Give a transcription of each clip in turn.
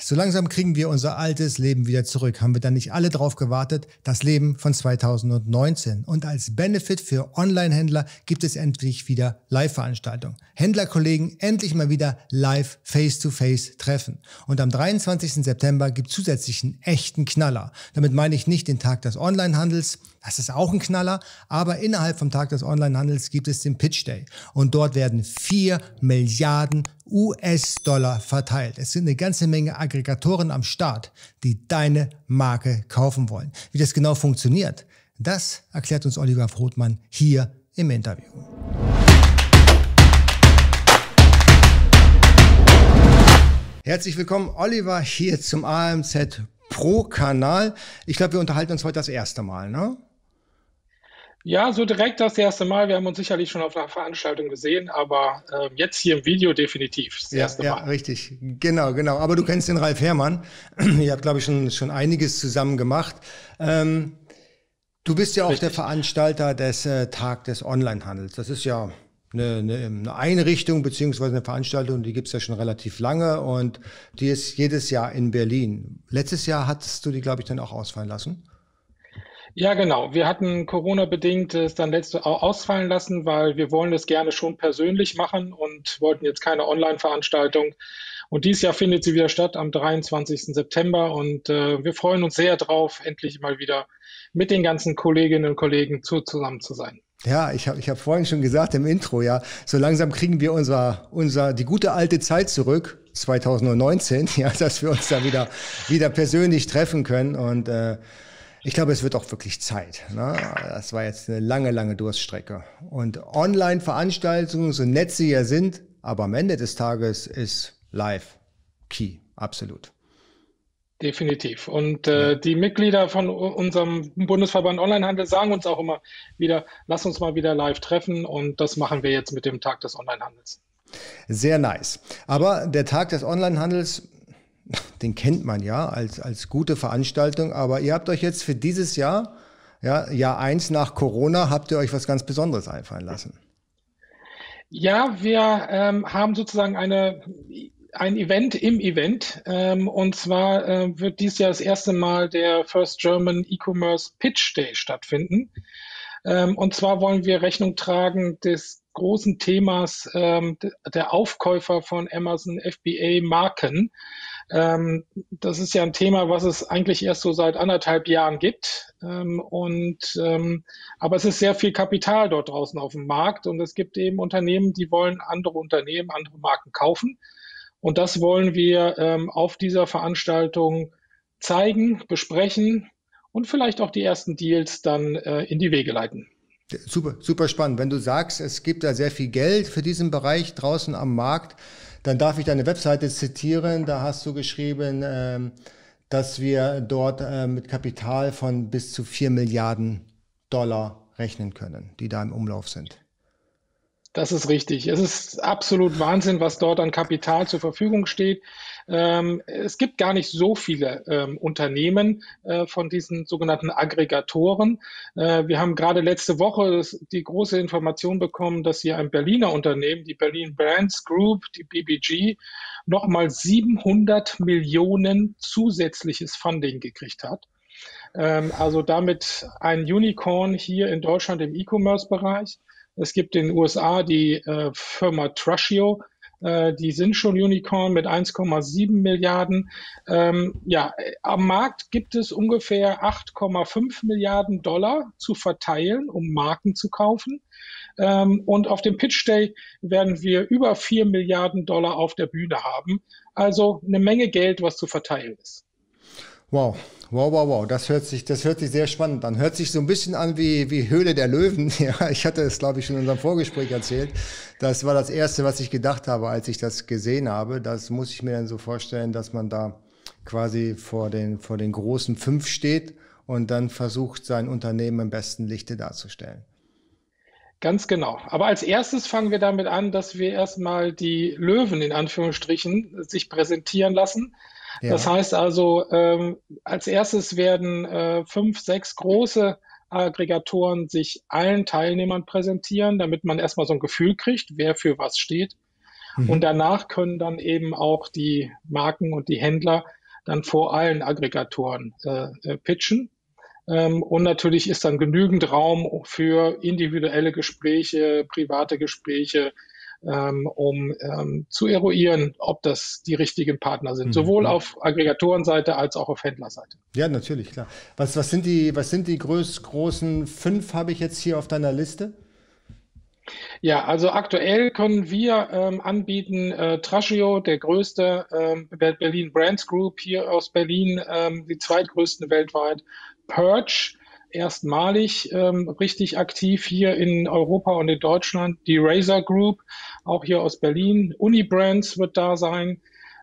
So langsam kriegen wir unser altes Leben wieder zurück. Haben wir dann nicht alle drauf gewartet? Das Leben von 2019. Und als Benefit für Online-Händler gibt es endlich wieder Live-Veranstaltungen. Händlerkollegen endlich mal wieder live face-to-face treffen. Und am 23. September gibt es zusätzlich einen echten Knaller. Damit meine ich nicht den Tag des Online-Handels, das ist auch ein Knaller, aber innerhalb vom Tag des Onlinehandels gibt es den Pitch Day und dort werden 4 Milliarden US-Dollar verteilt. Es sind eine ganze Menge Aggregatoren am Start, die deine Marke kaufen wollen. Wie das genau funktioniert, das erklärt uns Oliver Frothmann hier im Interview. Herzlich willkommen, Oliver, hier zum AMZ Pro Kanal. Ich glaube, wir unterhalten uns heute das erste Mal, ne? Ja, so direkt das erste Mal. Wir haben uns sicherlich schon auf einer Veranstaltung gesehen, aber äh, jetzt hier im Video definitiv. Das ja, erste ja, Mal. richtig. Genau, genau. Aber du kennst den Ralf Herrmann. Ihr habt, glaube ich, schon, schon einiges zusammen gemacht. Ähm, du bist ja auch richtig. der Veranstalter des äh, Tag des Onlinehandels. Das ist ja eine, eine, eine Einrichtung beziehungsweise eine Veranstaltung, die gibt es ja schon relativ lange und die ist jedes Jahr in Berlin. Letztes Jahr hattest du die, glaube ich, dann auch ausfallen lassen. Ja, genau. Wir hatten Corona-bedingt es dann letzte ausfallen lassen, weil wir wollen es gerne schon persönlich machen und wollten jetzt keine Online-Veranstaltung. Und dieses Jahr findet sie wieder statt am 23. September und äh, wir freuen uns sehr drauf, endlich mal wieder mit den ganzen Kolleginnen und Kollegen zu, zusammen zu sein. Ja, ich habe ich hab vorhin schon gesagt im Intro, ja, so langsam kriegen wir unser, unser, die gute alte Zeit zurück, 2019, ja, dass wir uns da wieder, wieder persönlich treffen können und äh, ich glaube, es wird auch wirklich Zeit. Ne? Das war jetzt eine lange, lange Durststrecke. Und Online-Veranstaltungen, so nett sie ja sind, aber am Ende des Tages ist live key, absolut. Definitiv. Und äh, die Mitglieder von unserem Bundesverband Onlinehandel sagen uns auch immer wieder, lass uns mal wieder live treffen. Und das machen wir jetzt mit dem Tag des Onlinehandels. Sehr nice. Aber der Tag des Onlinehandels den kennt man ja als, als gute Veranstaltung, aber ihr habt euch jetzt für dieses Jahr, ja, Jahr eins nach Corona, habt ihr euch was ganz Besonderes einfallen lassen. Ja, wir ähm, haben sozusagen eine, ein Event im Event. Ähm, und zwar äh, wird dieses Jahr das erste Mal der First German E-Commerce Pitch Day stattfinden. Ähm, und zwar wollen wir Rechnung tragen des großen Themas ähm, der Aufkäufer von Amazon FBA Marken. Ähm, das ist ja ein Thema, was es eigentlich erst so seit anderthalb Jahren gibt. Ähm, und ähm, aber es ist sehr viel Kapital dort draußen auf dem Markt und es gibt eben Unternehmen, die wollen andere Unternehmen, andere Marken kaufen. Und das wollen wir ähm, auf dieser Veranstaltung zeigen, besprechen und vielleicht auch die ersten Deals dann äh, in die Wege leiten. Super, super spannend. Wenn du sagst, es gibt da sehr viel Geld für diesen Bereich draußen am Markt, dann darf ich deine Webseite zitieren. Da hast du geschrieben, ähm, dass wir dort äh, mit Kapital von bis zu vier Milliarden Dollar rechnen können, die da im Umlauf sind. Das ist richtig. Es ist absolut Wahnsinn, was dort an Kapital zur Verfügung steht. Ähm, es gibt gar nicht so viele ähm, Unternehmen äh, von diesen sogenannten Aggregatoren. Äh, wir haben gerade letzte Woche das, die große Information bekommen, dass hier ein Berliner Unternehmen, die Berlin Brands Group, die BBG, nochmal 700 Millionen zusätzliches Funding gekriegt hat. Ähm, also damit ein Unicorn hier in Deutschland im E-Commerce-Bereich. Es gibt in den USA die äh, Firma Trushio, äh, die sind schon Unicorn mit 1,7 Milliarden. Ähm, ja, am Markt gibt es ungefähr 8,5 Milliarden Dollar zu verteilen, um Marken zu kaufen. Ähm, und auf dem Pitch Day werden wir über 4 Milliarden Dollar auf der Bühne haben. Also eine Menge Geld, was zu verteilen ist. Wow, wow, wow, wow. Das hört sich, das hört sich sehr spannend an. Hört sich so ein bisschen an wie, wie Höhle der Löwen. Ja, ich hatte es, glaube ich, schon in unserem Vorgespräch erzählt. Das war das erste, was ich gedacht habe, als ich das gesehen habe. Das muss ich mir dann so vorstellen, dass man da quasi vor den, vor den großen fünf steht und dann versucht, sein Unternehmen im besten Lichte darzustellen. Ganz genau. Aber als erstes fangen wir damit an, dass wir erstmal die Löwen in Anführungsstrichen sich präsentieren lassen. Ja. Das heißt also, ähm, als erstes werden äh, fünf, sechs große Aggregatoren sich allen Teilnehmern präsentieren, damit man erstmal so ein Gefühl kriegt, wer für was steht. Mhm. Und danach können dann eben auch die Marken und die Händler dann vor allen Aggregatoren äh, äh, pitchen. Ähm, und natürlich ist dann genügend Raum für individuelle Gespräche, private Gespräche, um ähm, zu eruieren, ob das die richtigen Partner sind, mhm. sowohl auf Aggregatorenseite als auch auf Händlerseite. Ja, natürlich, klar. Was, was sind die, was sind die groß, großen fünf, habe ich jetzt hier auf deiner Liste? Ja, also aktuell können wir ähm, anbieten äh, Trashio, der größte ähm, Berlin Brands Group hier aus Berlin, ähm, die zweitgrößten weltweit, Purge, erstmalig ähm, richtig aktiv hier in Europa und in Deutschland, die Razer Group, auch hier aus Berlin, Unibrands wird da sein.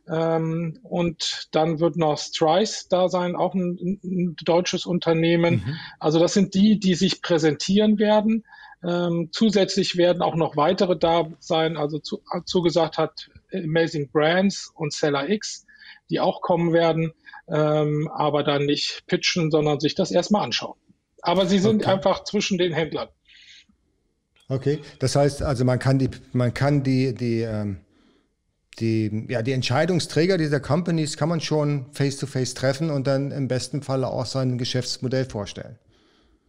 Ähm, und dann wird noch Strice da sein, auch ein, ein deutsches Unternehmen. Mhm. Also das sind die, die sich präsentieren werden. Ähm, zusätzlich werden auch noch weitere da sein, also zu, zugesagt hat Amazing Brands und Seller X, die auch kommen werden, ähm, aber dann nicht pitchen, sondern sich das erstmal anschauen. Aber sie sind okay. einfach zwischen den Händlern. Okay, das heißt also, man kann die, man kann die, die, ähm, die, ja, die Entscheidungsträger dieser Companies kann man schon face to face treffen und dann im besten Fall auch sein Geschäftsmodell vorstellen.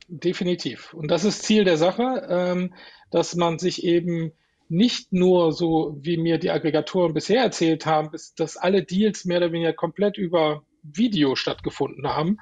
Definitiv. Und das ist Ziel der Sache, ähm, dass man sich eben nicht nur so, wie mir die Aggregatoren bisher erzählt haben, dass alle Deals mehr oder weniger komplett über Video stattgefunden haben,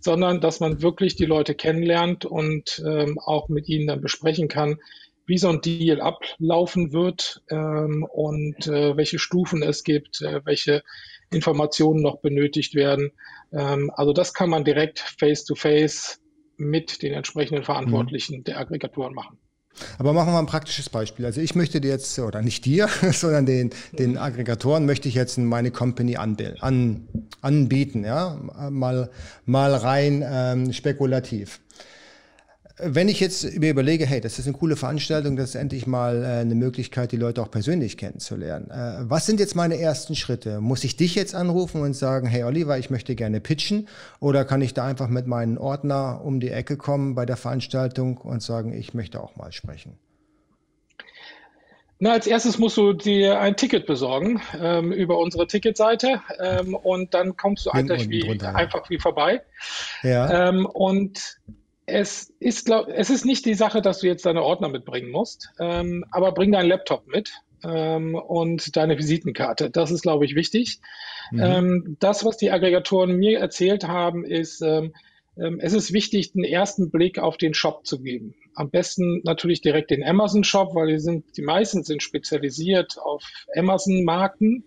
sondern dass man wirklich die Leute kennenlernt und ähm, auch mit ihnen dann besprechen kann, wie so ein Deal ablaufen wird ähm, und äh, welche Stufen es gibt, äh, welche Informationen noch benötigt werden. Ähm, also das kann man direkt face-to-face mit den entsprechenden Verantwortlichen mhm. der Aggregatoren machen. Aber machen wir ein praktisches Beispiel. Also ich möchte dir jetzt, oder nicht dir, sondern den, den Aggregatoren möchte ich jetzt meine Company an, anbieten, ja, mal, mal rein ähm, spekulativ. Wenn ich jetzt mir überlege, hey, das ist eine coole Veranstaltung, das ist endlich mal äh, eine Möglichkeit, die Leute auch persönlich kennenzulernen. Äh, was sind jetzt meine ersten Schritte? Muss ich dich jetzt anrufen und sagen, hey Oliver, ich möchte gerne pitchen? Oder kann ich da einfach mit meinem Ordner um die Ecke kommen bei der Veranstaltung und sagen, ich möchte auch mal sprechen? Na, als erstes musst du dir ein Ticket besorgen ähm, über unsere Ticketseite ähm, und dann kommst du einfach wie, einfach wie vorbei. Ja. Ähm, und es ist, glaub, es ist nicht die Sache, dass du jetzt deine Ordner mitbringen musst, ähm, aber bring deinen Laptop mit ähm, und deine Visitenkarte. Das ist, glaube ich, wichtig. Mhm. Ähm, das, was die Aggregatoren mir erzählt haben, ist, ähm, ähm, es ist wichtig, den ersten Blick auf den Shop zu geben. Am besten natürlich direkt den Amazon-Shop, weil die, sind, die meisten sind spezialisiert auf Amazon-Marken.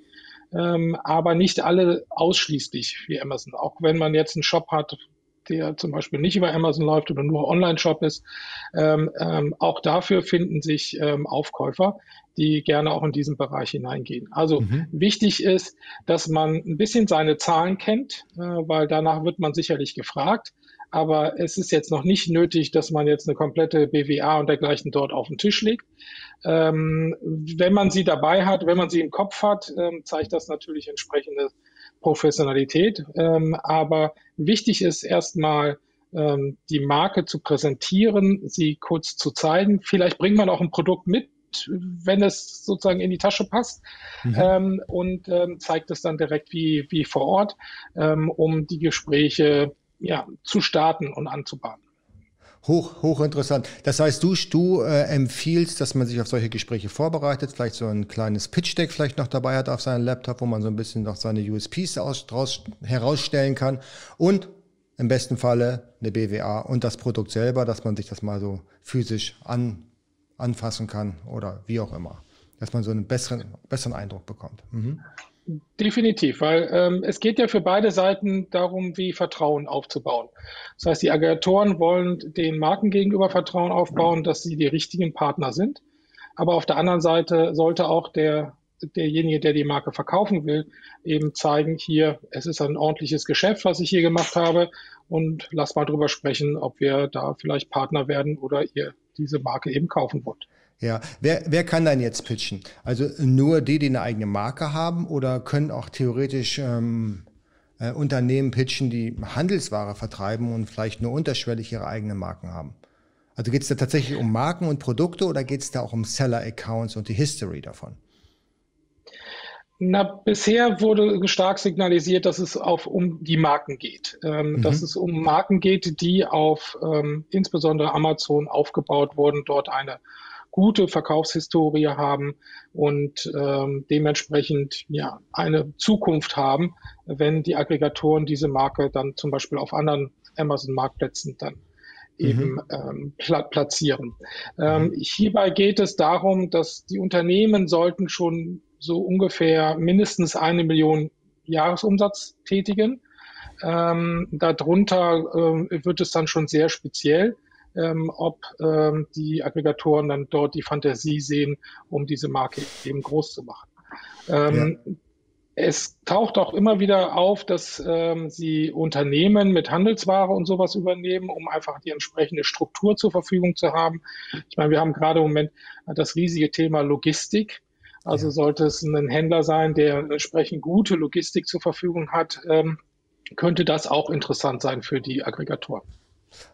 Ähm, aber nicht alle ausschließlich wie Amazon. Auch wenn man jetzt einen Shop hat, der zum Beispiel nicht über Amazon läuft oder nur Online-Shop ist. Ähm, ähm, auch dafür finden sich ähm, Aufkäufer, die gerne auch in diesen Bereich hineingehen. Also mhm. wichtig ist, dass man ein bisschen seine Zahlen kennt, äh, weil danach wird man sicherlich gefragt. Aber es ist jetzt noch nicht nötig, dass man jetzt eine komplette BWA und dergleichen dort auf den Tisch legt. Ähm, wenn man sie dabei hat, wenn man sie im Kopf hat, ähm, zeigt das natürlich entsprechende Professionalität. Ähm, aber wichtig ist erstmal, ähm, die Marke zu präsentieren, sie kurz zu zeigen. Vielleicht bringt man auch ein Produkt mit, wenn es sozusagen in die Tasche passt mhm. ähm, und ähm, zeigt es dann direkt wie, wie vor Ort, ähm, um die Gespräche ja, zu starten und anzubahnen. Hoch, hochinteressant. Das heißt, du, du äh, empfiehlst, dass man sich auf solche Gespräche vorbereitet, vielleicht so ein kleines Pitch-Deck vielleicht noch dabei hat auf seinem Laptop, wo man so ein bisschen noch seine USPs aus, draus, herausstellen kann und im besten Falle eine BWA und das Produkt selber, dass man sich das mal so physisch an, anfassen kann oder wie auch immer, dass man so einen besseren, besseren Eindruck bekommt. Mhm. Definitiv, weil ähm, es geht ja für beide Seiten darum, wie Vertrauen aufzubauen. Das heißt, die Aggregatoren wollen den Marken gegenüber Vertrauen aufbauen, dass sie die richtigen Partner sind. Aber auf der anderen Seite sollte auch der, derjenige, der die Marke verkaufen will, eben zeigen, hier, es ist ein ordentliches Geschäft, was ich hier gemacht habe und lass mal drüber sprechen, ob wir da vielleicht Partner werden oder ihr diese Marke eben kaufen wollt. Ja, wer, wer kann dann jetzt pitchen? Also nur die, die eine eigene Marke haben oder können auch theoretisch ähm, äh, Unternehmen pitchen, die Handelsware vertreiben und vielleicht nur unterschwellig ihre eigenen Marken haben? Also geht es da tatsächlich um Marken und Produkte oder geht es da auch um Seller-Accounts und die History davon? Na, bisher wurde stark signalisiert, dass es auf, um die Marken geht. Ähm, mhm. Dass es um Marken geht, die auf ähm, insbesondere Amazon aufgebaut wurden, dort eine gute Verkaufshistorie haben und ähm, dementsprechend ja eine Zukunft haben, wenn die Aggregatoren diese Marke dann zum Beispiel auf anderen Amazon-Marktplätzen dann eben mhm. ähm, pla platzieren. Ähm, mhm. hierbei geht es darum, dass die Unternehmen sollten schon so ungefähr mindestens eine Million Jahresumsatz tätigen. Ähm, darunter ähm, wird es dann schon sehr speziell, ähm, ob ähm, die Aggregatoren dann dort die Fantasie sehen, um diese Marke eben groß zu machen. Ähm, ja. Es taucht auch immer wieder auf, dass ähm, sie Unternehmen mit Handelsware und sowas übernehmen, um einfach die entsprechende Struktur zur Verfügung zu haben. Ich meine, wir haben gerade im Moment das riesige Thema Logistik. Also ja. sollte es ein Händler sein, der entsprechend gute Logistik zur Verfügung hat, ähm, könnte das auch interessant sein für die Aggregatoren.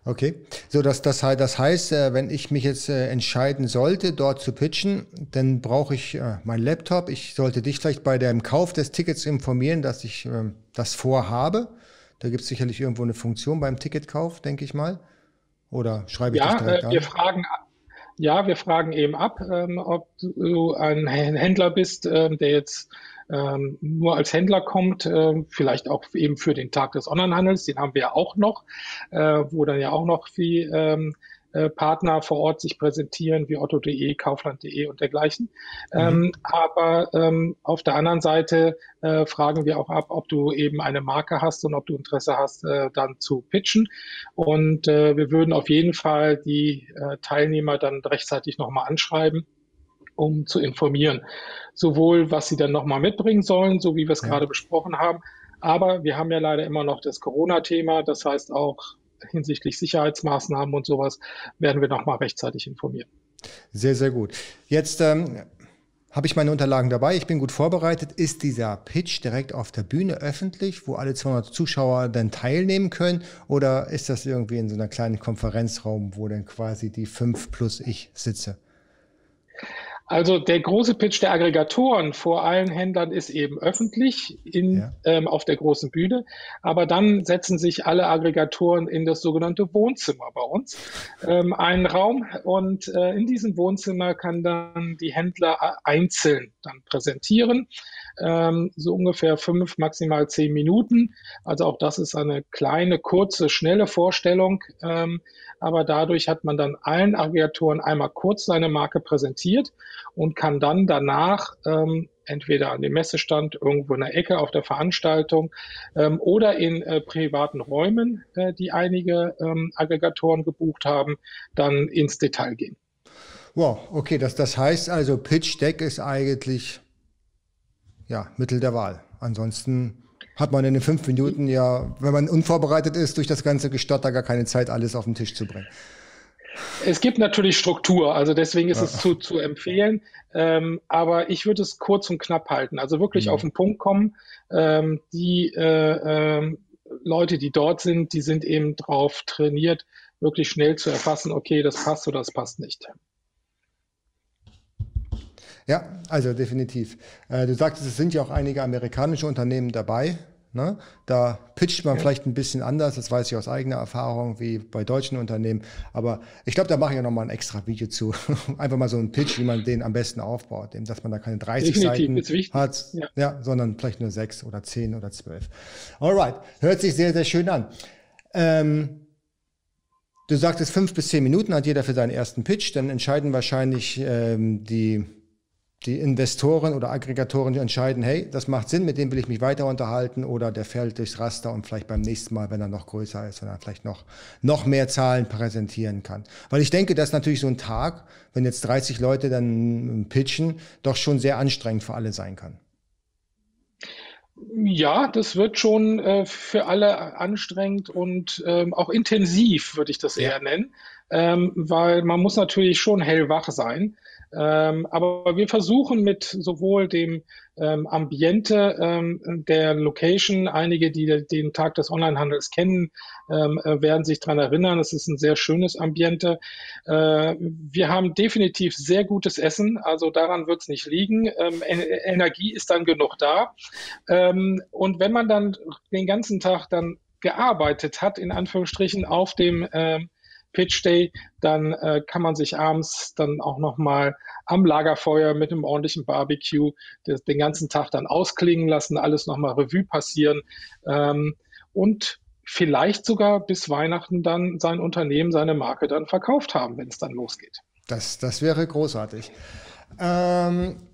Okay, so dass das, das heißt, äh, wenn ich mich jetzt äh, entscheiden sollte, dort zu pitchen, dann brauche ich äh, meinen Laptop. Ich sollte dich vielleicht bei dem Kauf des Tickets informieren, dass ich ähm, das vorhabe. Da gibt es sicherlich irgendwo eine Funktion beim Ticketkauf, denke ich mal. Oder schreibe ich ja, das direkt äh, wir an? Fragen, ja, wir fragen eben ab, ähm, ob du ein Händler bist, ähm, der jetzt ähm, nur als Händler kommt, äh, vielleicht auch eben für den Tag des Onlinehandels, den haben wir ja auch noch, äh, wo dann ja auch noch wie ähm, äh, Partner vor Ort sich präsentieren, wie otto.de, kaufland.de und dergleichen. Mhm. Ähm, aber ähm, auf der anderen Seite äh, fragen wir auch ab, ob du eben eine Marke hast und ob du Interesse hast, äh, dann zu pitchen. Und äh, wir würden auf jeden Fall die äh, Teilnehmer dann rechtzeitig nochmal anschreiben um zu informieren. Sowohl, was sie dann nochmal mitbringen sollen, so wie wir es ja. gerade besprochen haben, aber wir haben ja leider immer noch das Corona-Thema. Das heißt auch hinsichtlich Sicherheitsmaßnahmen und sowas werden wir nochmal rechtzeitig informieren. Sehr, sehr gut. Jetzt ähm, habe ich meine Unterlagen dabei. Ich bin gut vorbereitet. Ist dieser Pitch direkt auf der Bühne öffentlich, wo alle 200 Zuschauer dann teilnehmen können? Oder ist das irgendwie in so einer kleinen Konferenzraum, wo dann quasi die fünf plus ich sitze? Also der große Pitch der Aggregatoren vor allen Händlern ist eben öffentlich in, ja. ähm, auf der großen Bühne. Aber dann setzen sich alle Aggregatoren in das sogenannte Wohnzimmer bei uns, ähm, einen Raum. Und äh, in diesem Wohnzimmer kann dann die Händler einzeln dann präsentieren. Ähm, so ungefähr fünf, maximal zehn Minuten. Also auch das ist eine kleine, kurze, schnelle Vorstellung. Ähm, aber dadurch hat man dann allen Aggregatoren einmal kurz seine Marke präsentiert und kann dann danach ähm, entweder an dem Messestand, irgendwo in der Ecke auf der Veranstaltung ähm, oder in äh, privaten Räumen, äh, die einige ähm, Aggregatoren gebucht haben, dann ins Detail gehen. Wow, okay, das, das heißt also, Pitch Deck ist eigentlich ja, Mittel der Wahl. Ansonsten hat man in den fünf Minuten ja, wenn man unvorbereitet ist, durch das ganze Gestotter gar keine Zeit, alles auf den Tisch zu bringen. Es gibt natürlich Struktur, also deswegen ist ja. es zu, zu empfehlen. Ähm, aber ich würde es kurz und knapp halten. Also wirklich ja. Mhm. auf den Punkt kommen. Ähm, die äh, äh, Leute, die dort sind, die sind eben drauf trainiert, wirklich schnell zu erfassen, okay, das passt oder das passt nicht. Ja, also definitiv. Äh, du sagtest, es sind ja auch einige amerikanische Unternehmen dabei. Ne? Da pitcht man ja. vielleicht ein bisschen anders, das weiß ich aus eigener Erfahrung, wie bei deutschen Unternehmen. Aber ich glaube, da mache ich ja nochmal ein extra Video zu. Einfach mal so ein Pitch, wie man den am besten aufbaut, eben, dass man da keine 30 Definitiv, Seiten hat, ja. ja. sondern vielleicht nur sechs oder zehn oder zwölf. Alright, hört sich sehr, sehr schön an. Ähm, Du sagtest, fünf bis zehn Minuten hat jeder für seinen ersten Pitch. Dann entscheiden wahrscheinlich ähm, die die Investoren oder Aggregatoren entscheiden, hey, das macht Sinn, mit dem will ich mich weiter unterhalten oder der fällt durchs Raster und vielleicht beim nächsten Mal, wenn er noch größer ist, wenn er vielleicht noch, noch mehr Zahlen präsentieren kann. Weil ich denke, dass natürlich so ein Tag, wenn jetzt 30 Leute dann pitchen, doch schon sehr anstrengend für alle sein kann. Ja, das wird schon äh, für alle anstrengend und ähm, auch intensiv, würde ich das eher nennen. ähm, weil man muss natürlich schon hellwach sein. Ähm, aber wir versuchen mit sowohl dem ähm, Ambiente ähm, der Location, einige, die den Tag des Onlinehandels kennen, ähm, äh, werden sich daran erinnern, es ist ein sehr schönes Ambiente. Äh, wir haben definitiv sehr gutes Essen, also daran wird es nicht liegen. Ähm, Energie ist dann genug da. Ähm, und wenn man dann den ganzen Tag dann gearbeitet hat, in Anführungsstrichen, auf dem ähm, Pitch Day, dann äh, kann man sich abends dann auch nochmal am Lagerfeuer mit einem ordentlichen Barbecue das, den ganzen Tag dann ausklingen lassen, alles nochmal Revue passieren ähm, und vielleicht sogar bis Weihnachten dann sein Unternehmen, seine Marke dann verkauft haben, wenn es dann losgeht. Das, das wäre großartig. Ähm,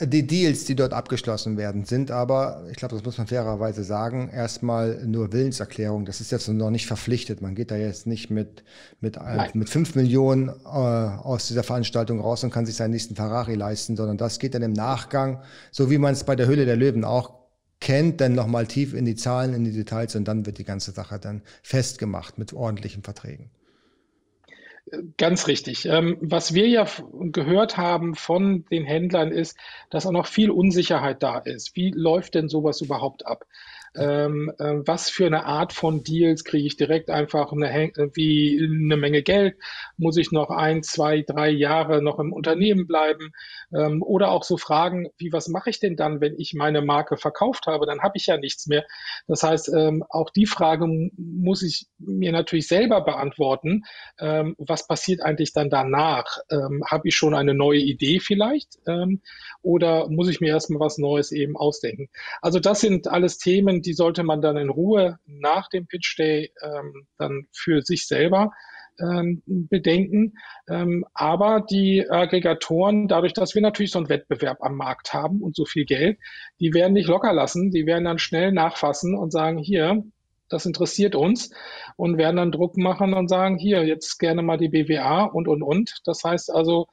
die Deals, die dort abgeschlossen werden, sind aber, ich glaube, das muss man fairerweise sagen, erstmal nur Willenserklärung. Das ist jetzt noch nicht verpflichtet. Man geht da jetzt nicht mit, mit, äh, mit fünf Millionen äh, aus dieser Veranstaltung raus und kann sich seinen nächsten Ferrari leisten, sondern das geht dann im Nachgang, so wie man es bei der Hülle der Löwen auch kennt, dann nochmal tief in die Zahlen, in die Details und dann wird die ganze Sache dann festgemacht mit ordentlichen Verträgen. Ganz richtig. Ähm, was wir ja gehört haben von den Händlern ist, dass auch noch viel Unsicherheit da ist. Wie läuft denn sowas überhaupt ab? Ähm, äh, was für eine Art von Deals kriege ich direkt einfach eine, wie eine Menge Geld, muss ich noch ein, zwei, drei Jahre noch im Unternehmen bleiben ähm, oder auch so Fragen, wie was mache ich denn dann, wenn ich meine Marke verkauft habe, dann habe ich ja nichts mehr. Das heißt, ähm, auch die Frage muss ich mir natürlich selber beantworten, ähm, was passiert eigentlich dann danach? Ähm, habe ich schon eine neue Idee vielleicht ähm, oder muss ich mir erstmal was Neues eben ausdenken? Also das sind alles Themen, die sollte man dann in Ruhe nach dem Pitch Day ähm, dann für sich selber ähm, bedenken. Ähm, aber die Aggregatoren, dadurch, dass wir natürlich so einen Wettbewerb am Markt haben und so viel Geld, die werden nicht locker lassen, die werden dann schnell nachfassen und sagen, hier, das interessiert uns und werden dann Druck machen und sagen, hier, jetzt gerne mal die BWA und, und, und. Das heißt also,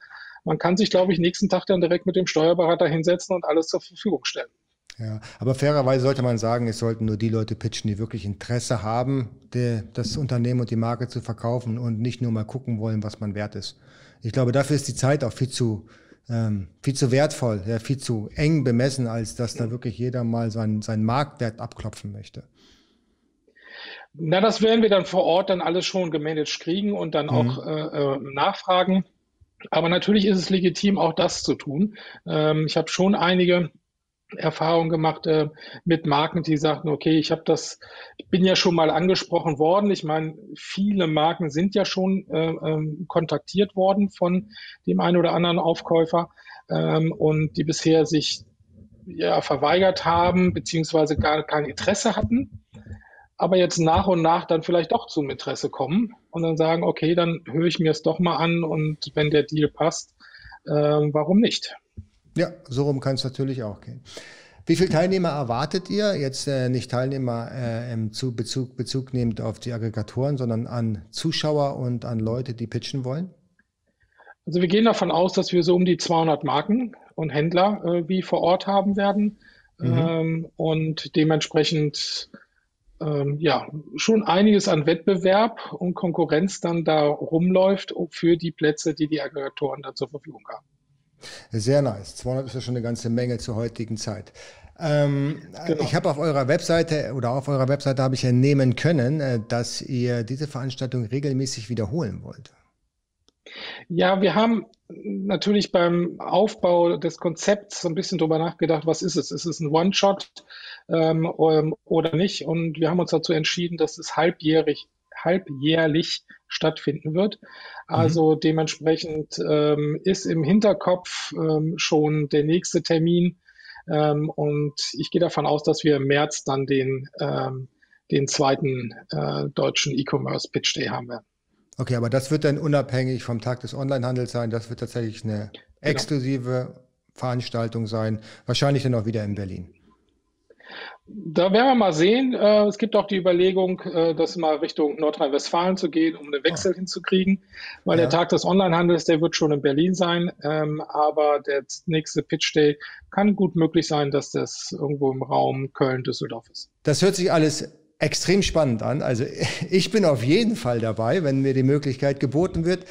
man kann sich, glaube ich, nächsten Tag dann direkt mit dem Steuerberater hinsetzen und alles zur Verfügung stellen. Ja, aber fairerweise sollte man sagen, es sollten nur die Leute pitchen, die wirklich Interesse haben, die, das Unternehmen und die Marke zu verkaufen und nicht nur mal gucken wollen, was man wert ist. Ich glaube, dafür ist die Zeit auch viel zu, ähm, viel zu wertvoll, ja, viel zu eng bemessen, als dass da wirklich jeder mal seinen, seinen Marktwert abklopfen möchte. Na, das werden wir dann vor Ort dann alles schon gemanagt kriegen und dann mhm. auch äh, äh nachfragen. Aber natürlich ist es legitim, auch das zu tun. Ähm, ich habe schon einige Erfahrung gemacht äh, mit Marken, die sagten, okay, ich habe das, ich bin ja schon mal angesprochen worden. Ich meine, viele Marken sind ja schon äh, ähm, kontaktiert worden von dem einen oder anderen Aufkäufer ähm, und die bisher sich ja verweigert haben, beziehungsweise gar kein Interesse hatten, aber jetzt nach und nach dann vielleicht doch zum Interesse kommen und dann sagen, okay, dann höre ich mir es doch mal an und wenn der Deal passt, äh, warum nicht? Ja, so rum kann es natürlich auch gehen. Wie viele Teilnehmer erwartet ihr? Jetzt äh, nicht Teilnehmer äh, im Zu Bezug, Bezug nehmend auf die Aggregatoren, sondern an Zuschauer und an Leute, die pitchen wollen? Also wir gehen davon aus, dass wir so um die 200 Marken und Händler äh, wie vor Ort haben werden mhm. ähm, und dementsprechend ähm, ja schon einiges an Wettbewerb und Konkurrenz dann da rumläuft für die Plätze, die die Aggregatoren da zur Verfügung haben. Sehr nice. 200 ist ja schon eine ganze Menge zur heutigen Zeit. Ähm, genau. Ich habe auf eurer Webseite oder auf eurer Webseite habe ich entnehmen können, äh, dass ihr diese Veranstaltung regelmäßig wiederholen wollt. Ja, wir haben natürlich beim Aufbau des Konzepts so ein bisschen drüber nachgedacht, was ist es? Ist es ein One-Shot ähm, oder nicht? Und wir haben uns dazu entschieden, dass es halbjährig, halbjährlich stattfinden wird. Mhm. Also mhm. dementsprechend ähm, ist im Hinterkopf ähm, schon der nächste Termin. Ähm, und ich gehe davon aus, dass wir im März dann den, ähm, den zweiten äh, deutschen E-Commerce Pitch Day haben werden. Okay, aber das wird dann unabhängig vom Tag des Onlinehandels sein. Das wird tatsächlich eine genau. exklusive genau. Veranstaltung sein. Wahrscheinlich dann auch wieder in Berlin. Da werden wir mal sehen. Äh, es gibt auch die Überlegung, äh, das mal Richtung Nordrhein-Westfalen zu gehen, um einen Wechsel oh. hinzukriegen, weil ja. der Tag des Onlinehandels, der wird schon in Berlin sein, ähm, aber der nächste Pitch Day kann gut möglich sein, dass das irgendwo im Raum Köln-Düsseldorf ist. Das hört sich alles extrem spannend an. Also ich bin auf jeden Fall dabei, wenn mir die Möglichkeit geboten wird.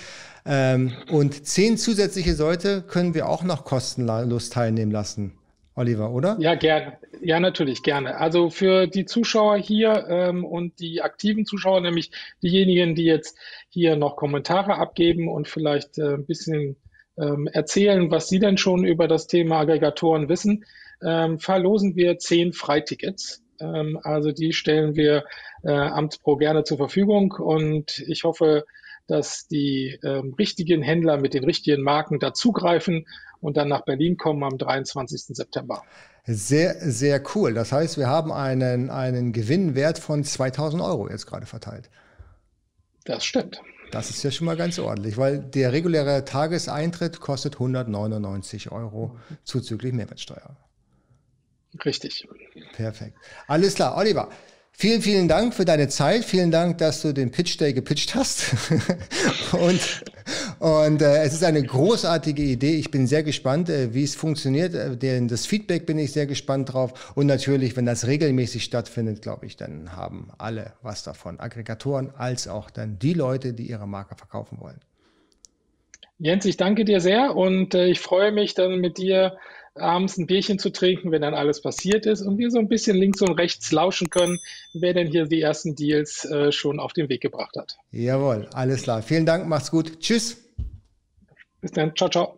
Ähm, und zehn zusätzliche Leute können wir auch noch kostenlos teilnehmen lassen. Oliver, oder? Ja, gerne. Ja, natürlich, gerne. Also für die Zuschauer hier ähm, und die aktiven Zuschauer, nämlich diejenigen, die jetzt hier noch Kommentare abgeben und vielleicht äh, ein bisschen ähm, erzählen, was sie denn schon über das Thema Aggregatoren wissen, ähm, verlosen wir zehn Freitickets. Ähm, also die stellen wir äh, Amtspro gerne zur Verfügung und ich hoffe, dass die ähm, richtigen Händler mit den richtigen Marken dazugreifen und dann nach Berlin kommen am 23. September. Sehr, sehr cool. Das heißt, wir haben einen, einen Gewinnwert von 2000 Euro jetzt gerade verteilt. Das stimmt. Das ist ja schon mal ganz ordentlich, weil der reguläre Tageseintritt kostet 199 Euro zuzüglich Mehrwertsteuer. Richtig. Perfekt. Alles klar, Oliver. Vielen, vielen Dank für deine Zeit. Vielen Dank, dass du den Pitch Day gepitcht hast. und und äh, es ist eine großartige Idee. Ich bin sehr gespannt, äh, wie es funktioniert. Äh, den, das Feedback bin ich sehr gespannt drauf. Und natürlich, wenn das regelmäßig stattfindet, glaube ich, dann haben alle was davon. Aggregatoren als auch dann die Leute, die ihre Marke verkaufen wollen. Jens, ich danke dir sehr und äh, ich freue mich dann mit dir abends ein Bierchen zu trinken, wenn dann alles passiert ist und wir so ein bisschen links und rechts lauschen können, wer denn hier die ersten Deals äh, schon auf den Weg gebracht hat. Jawohl, alles klar. Vielen Dank, macht's gut. Tschüss. Bis dann. Ciao, ciao.